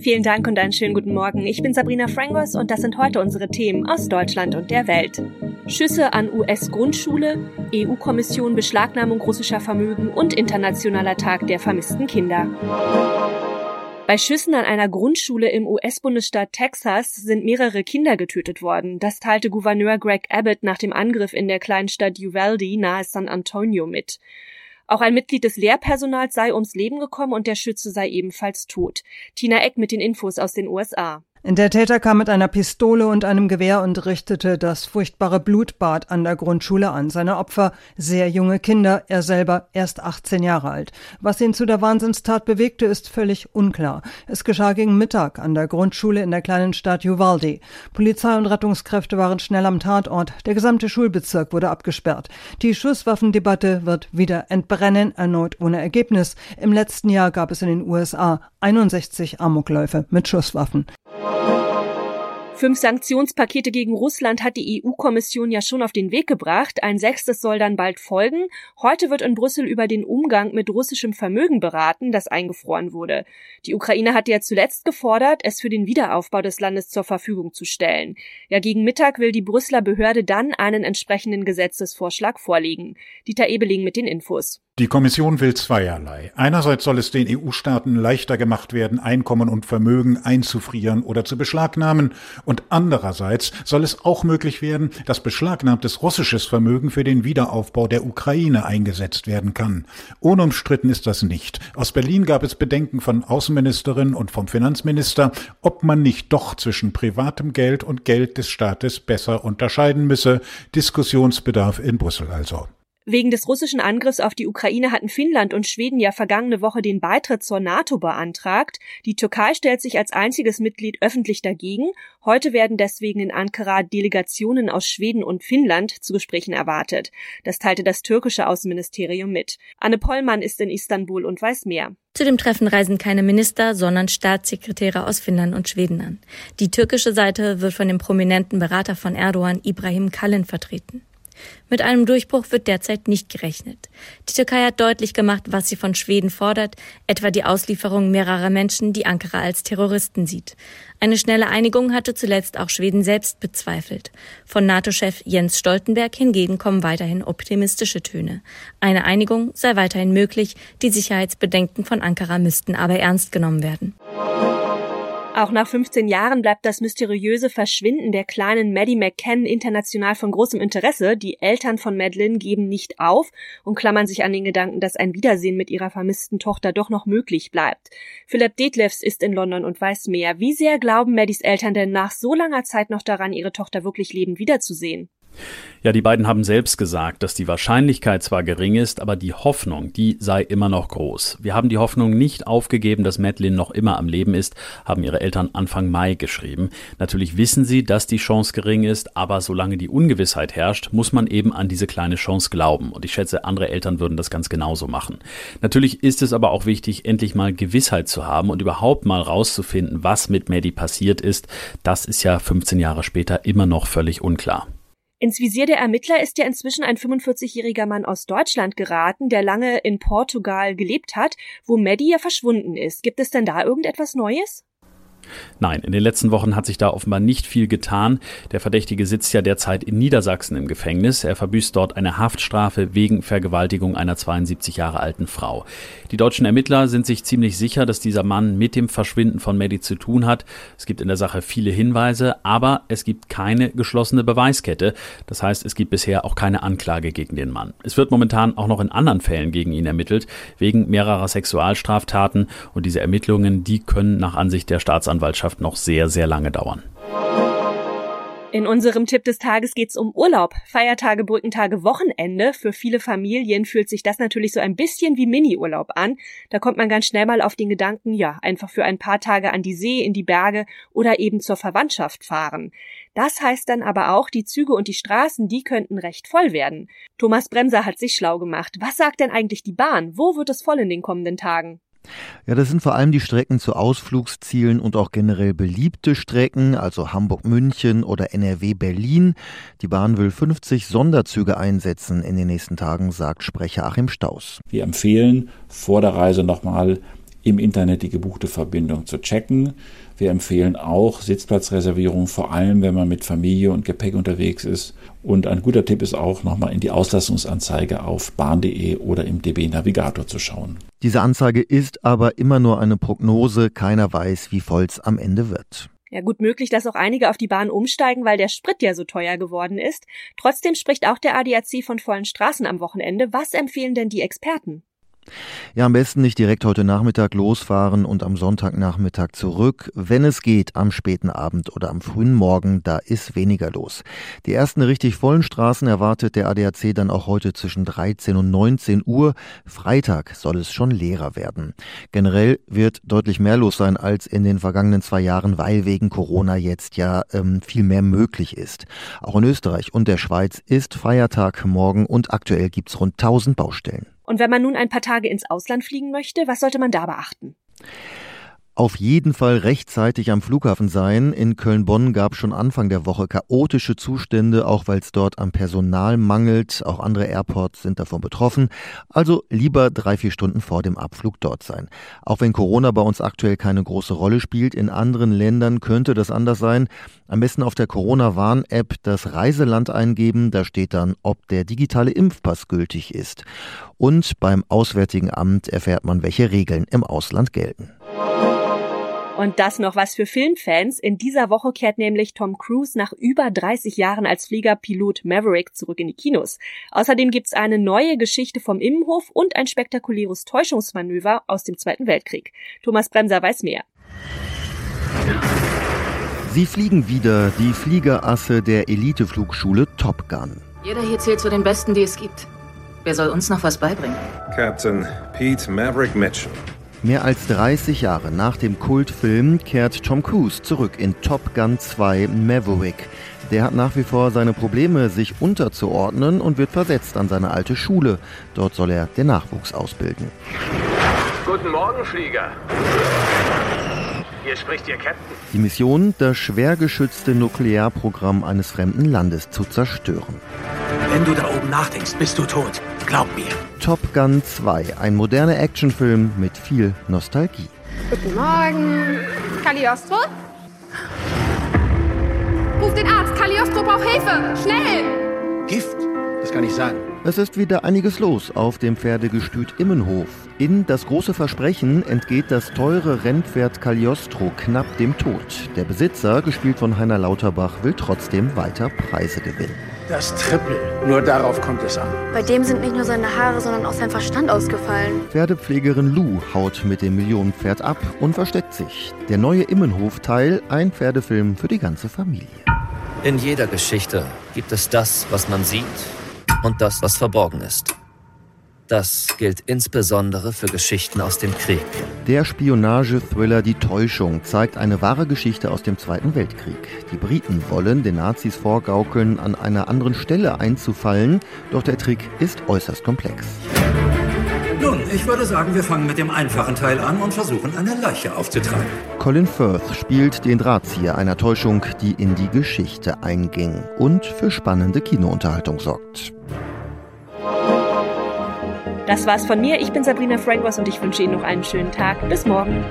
Vielen Dank und einen schönen guten Morgen. Ich bin Sabrina Frangos und das sind heute unsere Themen aus Deutschland und der Welt. Schüsse an US-Grundschule, EU-Kommission Beschlagnahmung russischer Vermögen und Internationaler Tag der vermissten Kinder. Bei Schüssen an einer Grundschule im US-Bundesstaat Texas sind mehrere Kinder getötet worden. Das teilte Gouverneur Greg Abbott nach dem Angriff in der kleinen Stadt Uvalde nahe San Antonio mit. Auch ein Mitglied des Lehrpersonals sei ums Leben gekommen und der Schütze sei ebenfalls tot. Tina Eck mit den Infos aus den USA. Der Täter kam mit einer Pistole und einem Gewehr und richtete das furchtbare Blutbad an der Grundschule an. Seine Opfer sehr junge Kinder, er selber erst 18 Jahre alt. Was ihn zu der Wahnsinnstat bewegte, ist völlig unklar. Es geschah gegen Mittag an der Grundschule in der kleinen Stadt Uvalde. Polizei und Rettungskräfte waren schnell am Tatort. Der gesamte Schulbezirk wurde abgesperrt. Die Schusswaffendebatte wird wieder entbrennen, erneut ohne Ergebnis. Im letzten Jahr gab es in den USA 61 Amokläufe mit Schusswaffen. Fünf Sanktionspakete gegen Russland hat die EU-Kommission ja schon auf den Weg gebracht. Ein sechstes soll dann bald folgen. Heute wird in Brüssel über den Umgang mit russischem Vermögen beraten, das eingefroren wurde. Die Ukraine hatte ja zuletzt gefordert, es für den Wiederaufbau des Landes zur Verfügung zu stellen. Ja, gegen Mittag will die Brüsseler Behörde dann einen entsprechenden Gesetzesvorschlag vorlegen. Dieter Ebeling mit den Infos. Die Kommission will zweierlei. Einerseits soll es den EU-Staaten leichter gemacht werden, Einkommen und Vermögen einzufrieren oder zu beschlagnahmen, und andererseits soll es auch möglich werden, dass beschlagnahmtes russisches Vermögen für den Wiederaufbau der Ukraine eingesetzt werden kann. Unumstritten ist das nicht. Aus Berlin gab es Bedenken von Außenministerin und vom Finanzminister, ob man nicht doch zwischen privatem Geld und Geld des Staates besser unterscheiden müsse. Diskussionsbedarf in Brüssel also. Wegen des russischen Angriffs auf die Ukraine hatten Finnland und Schweden ja vergangene Woche den Beitritt zur NATO beantragt. Die Türkei stellt sich als einziges Mitglied öffentlich dagegen. Heute werden deswegen in Ankara Delegationen aus Schweden und Finnland zu Gesprächen erwartet. Das teilte das türkische Außenministerium mit. Anne Pollmann ist in Istanbul und weiß mehr. Zu dem Treffen reisen keine Minister, sondern Staatssekretäre aus Finnland und Schweden an. Die türkische Seite wird von dem prominenten Berater von Erdogan, Ibrahim Kalin, vertreten. Mit einem Durchbruch wird derzeit nicht gerechnet. Die Türkei hat deutlich gemacht, was sie von Schweden fordert, etwa die Auslieferung mehrerer Menschen, die Ankara als Terroristen sieht. Eine schnelle Einigung hatte zuletzt auch Schweden selbst bezweifelt. Von NATO-Chef Jens Stoltenberg hingegen kommen weiterhin optimistische Töne. Eine Einigung sei weiterhin möglich, die Sicherheitsbedenken von Ankara müssten aber ernst genommen werden. Auch nach 15 Jahren bleibt das mysteriöse Verschwinden der kleinen Maddie McCann international von großem Interesse. Die Eltern von Madeline geben nicht auf und klammern sich an den Gedanken, dass ein Wiedersehen mit ihrer vermissten Tochter doch noch möglich bleibt. Philipp Detlefs ist in London und weiß mehr. Wie sehr glauben Maddies Eltern denn nach so langer Zeit noch daran, ihre Tochter wirklich lebend wiederzusehen? Ja, die beiden haben selbst gesagt, dass die Wahrscheinlichkeit zwar gering ist, aber die Hoffnung, die sei immer noch groß. Wir haben die Hoffnung nicht aufgegeben, dass Madeline noch immer am Leben ist, haben ihre Eltern Anfang Mai geschrieben. Natürlich wissen sie, dass die Chance gering ist, aber solange die Ungewissheit herrscht, muss man eben an diese kleine Chance glauben. Und ich schätze, andere Eltern würden das ganz genauso machen. Natürlich ist es aber auch wichtig, endlich mal Gewissheit zu haben und überhaupt mal rauszufinden, was mit Maddie passiert ist. Das ist ja 15 Jahre später immer noch völlig unklar. Ins Visier der Ermittler ist ja inzwischen ein 45-jähriger Mann aus Deutschland geraten, der lange in Portugal gelebt hat, wo Maddie ja verschwunden ist. Gibt es denn da irgendetwas Neues? Nein, in den letzten Wochen hat sich da offenbar nicht viel getan. Der Verdächtige sitzt ja derzeit in Niedersachsen im Gefängnis. Er verbüßt dort eine Haftstrafe wegen Vergewaltigung einer 72 Jahre alten Frau. Die deutschen Ermittler sind sich ziemlich sicher, dass dieser Mann mit dem Verschwinden von Maddie zu tun hat. Es gibt in der Sache viele Hinweise, aber es gibt keine geschlossene Beweiskette. Das heißt, es gibt bisher auch keine Anklage gegen den Mann. Es wird momentan auch noch in anderen Fällen gegen ihn ermittelt, wegen mehrerer Sexualstraftaten. Und diese Ermittlungen, die können nach Ansicht der Staatsanwaltschaft Staatsanwaltschaft noch sehr, sehr lange dauern. In unserem Tipp des Tages geht's um Urlaub. Feiertage, Brückentage, Wochenende. Für viele Familien fühlt sich das natürlich so ein bisschen wie Mini-Urlaub an. Da kommt man ganz schnell mal auf den Gedanken, ja, einfach für ein paar Tage an die See, in die Berge oder eben zur Verwandtschaft fahren. Das heißt dann aber auch, die Züge und die Straßen, die könnten recht voll werden. Thomas Bremser hat sich schlau gemacht. Was sagt denn eigentlich die Bahn? Wo wird es voll in den kommenden Tagen? Ja, das sind vor allem die Strecken zu Ausflugszielen und auch generell beliebte Strecken, also Hamburg-München oder NRW-Berlin. Die Bahn will 50 Sonderzüge einsetzen in den nächsten Tagen, sagt Sprecher Achim Staus. Wir empfehlen vor der Reise nochmal im Internet die gebuchte Verbindung zu checken. Wir empfehlen auch Sitzplatzreservierung, vor allem wenn man mit Familie und Gepäck unterwegs ist. Und ein guter Tipp ist auch, nochmal in die Auslastungsanzeige auf bahn.de oder im DB Navigator zu schauen. Diese Anzeige ist aber immer nur eine Prognose. Keiner weiß, wie voll es am Ende wird. Ja, gut möglich, dass auch einige auf die Bahn umsteigen, weil der Sprit ja so teuer geworden ist. Trotzdem spricht auch der ADAC von vollen Straßen am Wochenende. Was empfehlen denn die Experten? Ja, am besten nicht direkt heute Nachmittag losfahren und am Sonntagnachmittag zurück. Wenn es geht, am späten Abend oder am frühen Morgen, da ist weniger los. Die ersten richtig vollen Straßen erwartet der ADAC dann auch heute zwischen 13 und 19 Uhr. Freitag soll es schon leerer werden. Generell wird deutlich mehr los sein als in den vergangenen zwei Jahren, weil wegen Corona jetzt ja ähm, viel mehr möglich ist. Auch in Österreich und der Schweiz ist Feiertag morgen und aktuell gibt's rund 1000 Baustellen. Und wenn man nun ein paar Tage ins Ausland fliegen möchte, was sollte man da beachten? Auf jeden Fall rechtzeitig am Flughafen sein. In Köln-Bonn gab schon Anfang der Woche chaotische Zustände, auch weil es dort am Personal mangelt. Auch andere Airports sind davon betroffen. Also lieber drei, vier Stunden vor dem Abflug dort sein. Auch wenn Corona bei uns aktuell keine große Rolle spielt, in anderen Ländern könnte das anders sein. Am besten auf der Corona-Warn-App das Reiseland eingeben. Da steht dann, ob der digitale Impfpass gültig ist. Und beim Auswärtigen Amt erfährt man, welche Regeln im Ausland gelten. Und das noch was für Filmfans. In dieser Woche kehrt nämlich Tom Cruise nach über 30 Jahren als Fliegerpilot Maverick zurück in die Kinos. Außerdem gibt's eine neue Geschichte vom Immenhof und ein spektakuläres Täuschungsmanöver aus dem Zweiten Weltkrieg. Thomas Bremser weiß mehr. Sie fliegen wieder, die Fliegerasse der Eliteflugschule Top Gun. Jeder hier zählt zu den Besten, die es gibt. Wer soll uns noch was beibringen? Captain Pete Maverick Mitchell. Mehr als 30 Jahre nach dem Kultfilm kehrt Tom Cruise zurück in Top Gun 2 Maverick. Der hat nach wie vor seine Probleme, sich unterzuordnen und wird versetzt an seine alte Schule. Dort soll er den Nachwuchs ausbilden. Guten Morgen, Flieger. Hier spricht Ihr Captain. Die Mission, das schwer geschützte Nuklearprogramm eines fremden Landes zu zerstören. Wenn du da oben nachdenkst, bist du tot. Glaub mir. Top Gun 2, ein moderner Actionfilm mit viel Nostalgie. Guten Morgen. Cagliostro? Ruf den Arzt. Cagliostro braucht Hilfe. Schnell! Gift? Das kann ich sagen. Es ist wieder einiges los auf dem Pferdegestüt Immenhof. In das große Versprechen entgeht das teure Rennpferd Cagliostro knapp dem Tod. Der Besitzer, gespielt von Heiner Lauterbach, will trotzdem weiter Preise gewinnen. Das Triple. Nur darauf kommt es an. Bei dem sind nicht nur seine Haare, sondern auch sein Verstand ausgefallen. Pferdepflegerin Lou haut mit dem Millionenpferd ab und versteckt sich. Der neue Immenhof-Teil, ein Pferdefilm für die ganze Familie. In jeder Geschichte gibt es das, was man sieht und das, was verborgen ist. Das gilt insbesondere für Geschichten aus dem Krieg. Der Spionage-Thriller Die Täuschung zeigt eine wahre Geschichte aus dem Zweiten Weltkrieg. Die Briten wollen den Nazis vorgaukeln, an einer anderen Stelle einzufallen, doch der Trick ist äußerst komplex. Nun, ich würde sagen, wir fangen mit dem einfachen Teil an und versuchen, eine Leiche aufzutreiben. Colin Firth spielt den Drahtzieher einer Täuschung, die in die Geschichte einging und für spannende Kinounterhaltung sorgt. Das war's von mir. Ich bin Sabrina Frangos und ich wünsche Ihnen noch einen schönen Tag. Bis morgen.